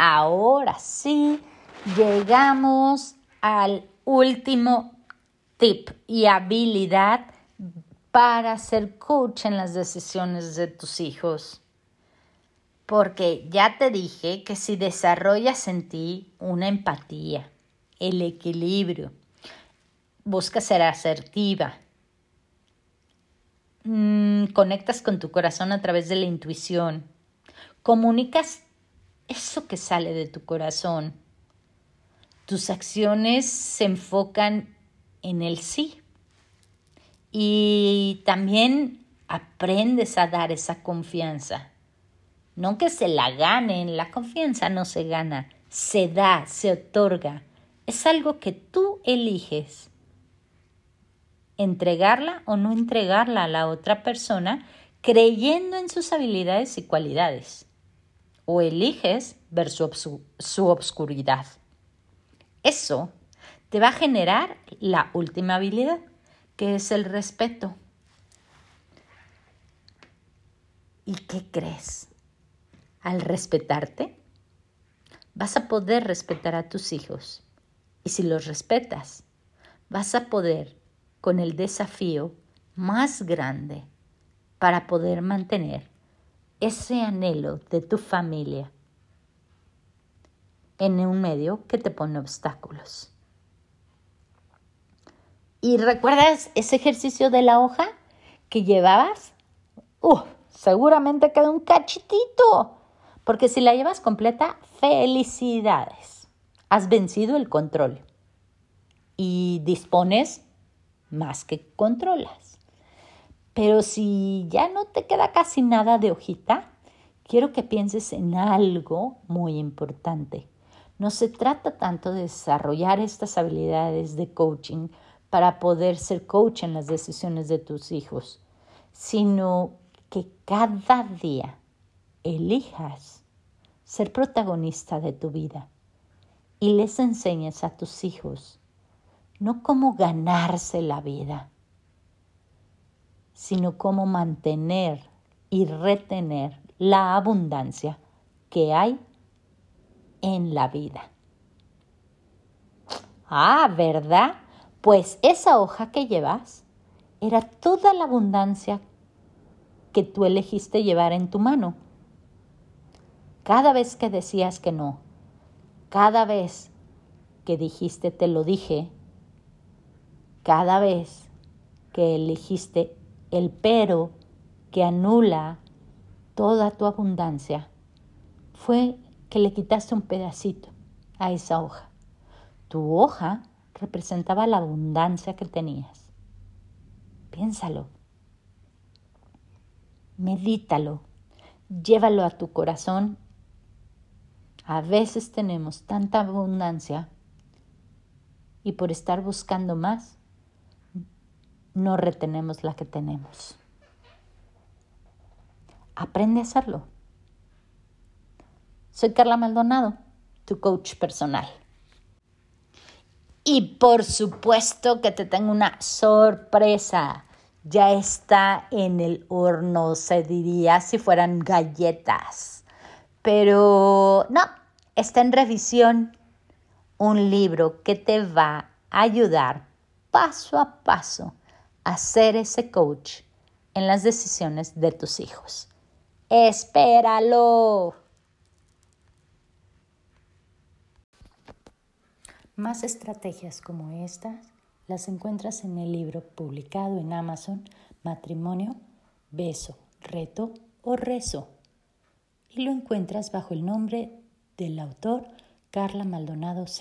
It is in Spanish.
ahora sí llegamos al último tip y habilidad para ser coach en las decisiones de tus hijos. Porque ya te dije que si desarrollas en ti una empatía, el equilibrio, busca ser asertiva, mm, conectas con tu corazón a través de la intuición, comunicas eso que sale de tu corazón, tus acciones se enfocan en el sí y también aprendes a dar esa confianza. No que se la ganen, la confianza no se gana, se da, se otorga. Es algo que tú eliges. Entregarla o no entregarla a la otra persona creyendo en sus habilidades y cualidades. O eliges ver su, su obscuridad. Eso te va a generar la última habilidad, que es el respeto. ¿Y qué crees? Al respetarte, vas a poder respetar a tus hijos. Y si los respetas, vas a poder con el desafío más grande para poder mantener ese anhelo de tu familia en un medio que te pone obstáculos. ¿Y recuerdas ese ejercicio de la hoja que llevabas? Uh, seguramente queda un cachitito. Porque si la llevas completa, felicidades. Has vencido el control. Y dispones más que controlas. Pero si ya no te queda casi nada de hojita, quiero que pienses en algo muy importante. No se trata tanto de desarrollar estas habilidades de coaching para poder ser coach en las decisiones de tus hijos, sino que cada día elijas ser protagonista de tu vida y les enseñes a tus hijos no cómo ganarse la vida, sino cómo mantener y retener la abundancia que hay en la vida. Ah, ¿verdad? Pues esa hoja que llevas era toda la abundancia que tú elegiste llevar en tu mano. Cada vez que decías que no, cada vez que dijiste te lo dije, cada vez que elegiste el pero que anula toda tu abundancia, fue que le quitaste un pedacito a esa hoja. Tu hoja representaba la abundancia que tenías. Piénsalo, medítalo, llévalo a tu corazón. A veces tenemos tanta abundancia y por estar buscando más, no retenemos la que tenemos. Aprende a hacerlo. Soy Carla Maldonado, tu coach personal. Y por supuesto que te tengo una sorpresa. Ya está en el horno, se diría si fueran galletas. Pero no, está en revisión un libro que te va a ayudar paso a paso a ser ese coach en las decisiones de tus hijos. Espéralo. Más estrategias como estas las encuentras en el libro publicado en Amazon Matrimonio, Beso, Reto o Rezo y lo encuentras bajo el nombre del autor Carla Maldonado C.